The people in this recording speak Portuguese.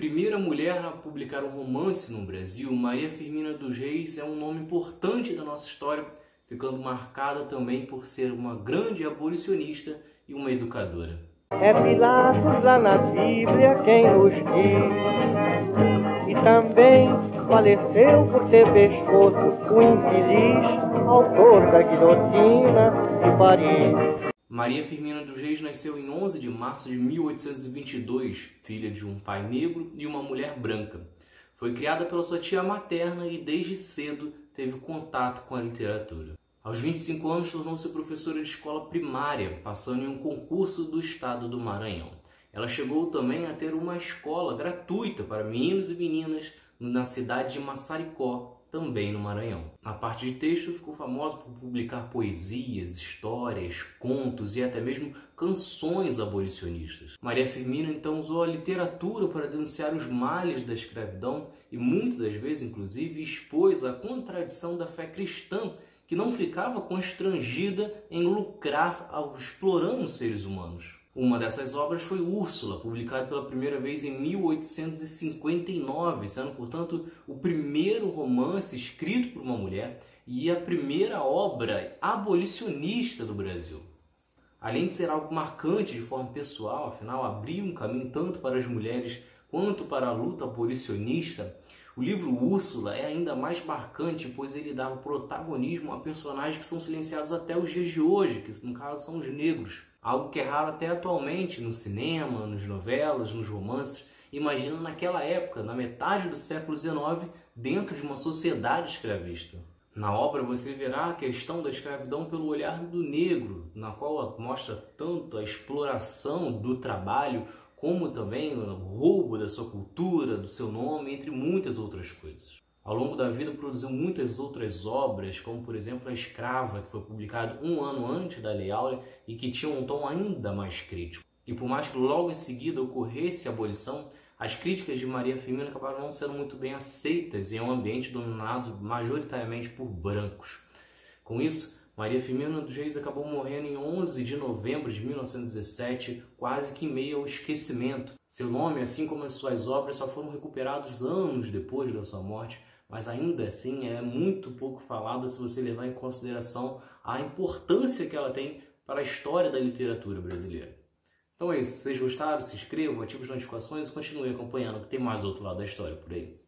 Primeira mulher a publicar um romance no Brasil, Maria Firmina dos Reis é um nome importante da nossa história, ficando marcada também por ser uma grande abolicionista e uma educadora. É Pilatos lá na Bíblia quem nos diz, e também faleceu por ter pescoço o infeliz autor da guilhotina de Paris. Maria Firmina dos Reis nasceu em 11 de março de 1822, filha de um pai negro e uma mulher branca. Foi criada pela sua tia materna e desde cedo teve contato com a literatura. Aos 25 anos tornou-se professora de escola primária, passando em um concurso do estado do Maranhão. Ela chegou também a ter uma escola gratuita para meninos e meninas na cidade de Massaricó, também no Maranhão. Na parte de texto, ficou famosa por publicar poesias, histórias, contos e até mesmo canções abolicionistas. Maria Firmina então usou a literatura para denunciar os males da escravidão e muitas das vezes, inclusive, expôs a contradição da fé cristã que não ficava constrangida em lucrar ao explorando seres humanos. Uma dessas obras foi Úrsula, publicado pela primeira vez em 1859, sendo, portanto, o primeiro romance escrito por uma mulher e a primeira obra abolicionista do Brasil. Além de ser algo marcante de forma pessoal, afinal, abriu um caminho tanto para as mulheres quanto para a luta abolicionista, o livro Úrsula é ainda mais marcante, pois ele dava protagonismo a personagens que são silenciados até os dias de hoje, que no caso são os negros. Algo que é raro até atualmente no cinema, nas novelas, nos romances. Imagina naquela época, na metade do século XIX, dentro de uma sociedade escravista. Na obra você verá a questão da escravidão pelo olhar do negro, na qual mostra tanto a exploração do trabalho, como também o roubo da sua cultura, do seu nome, entre muitas outras coisas. Ao longo da vida produziu muitas outras obras, como por exemplo A Escrava, que foi publicado um ano antes da Lei Áurea e que tinha um tom ainda mais crítico. E por mais que logo em seguida ocorresse a abolição, as críticas de Maria Firmina acabaram não sendo muito bem aceitas em um ambiente dominado majoritariamente por brancos. Com isso, Maria Firmina dos Reis acabou morrendo em 11 de novembro de 1917, quase que em meio ao esquecimento. Seu nome, assim como as suas obras, só foram recuperados anos depois da sua morte, mas ainda assim é muito pouco falada se você levar em consideração a importância que ela tem para a história da literatura brasileira. Então é isso, se vocês gostaram, se inscrevam, ativem as notificações e continuem acompanhando que tem mais outro lado da história por aí.